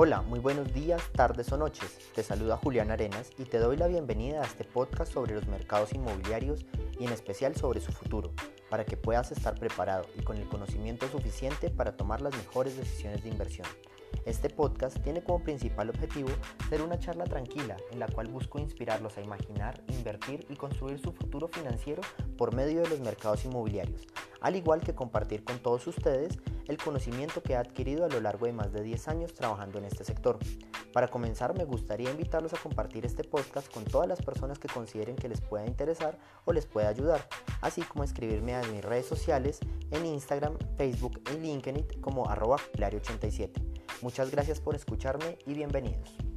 Hola, muy buenos días, tardes o noches. Te saluda Julián Arenas y te doy la bienvenida a este podcast sobre los mercados inmobiliarios y en especial sobre su futuro, para que puedas estar preparado y con el conocimiento suficiente para tomar las mejores decisiones de inversión. Este podcast tiene como principal objetivo ser una charla tranquila en la cual busco inspirarlos a imaginar, invertir y construir su futuro financiero por medio de los mercados inmobiliarios, al igual que compartir con todos ustedes el conocimiento que he adquirido a lo largo de más de 10 años trabajando en este sector. Para comenzar me gustaría invitarlos a compartir este podcast con todas las personas que consideren que les pueda interesar o les pueda ayudar, así como escribirme a mis redes sociales en Instagram, Facebook y LinkedIn como arroba 87 Muchas gracias por escucharme y bienvenidos.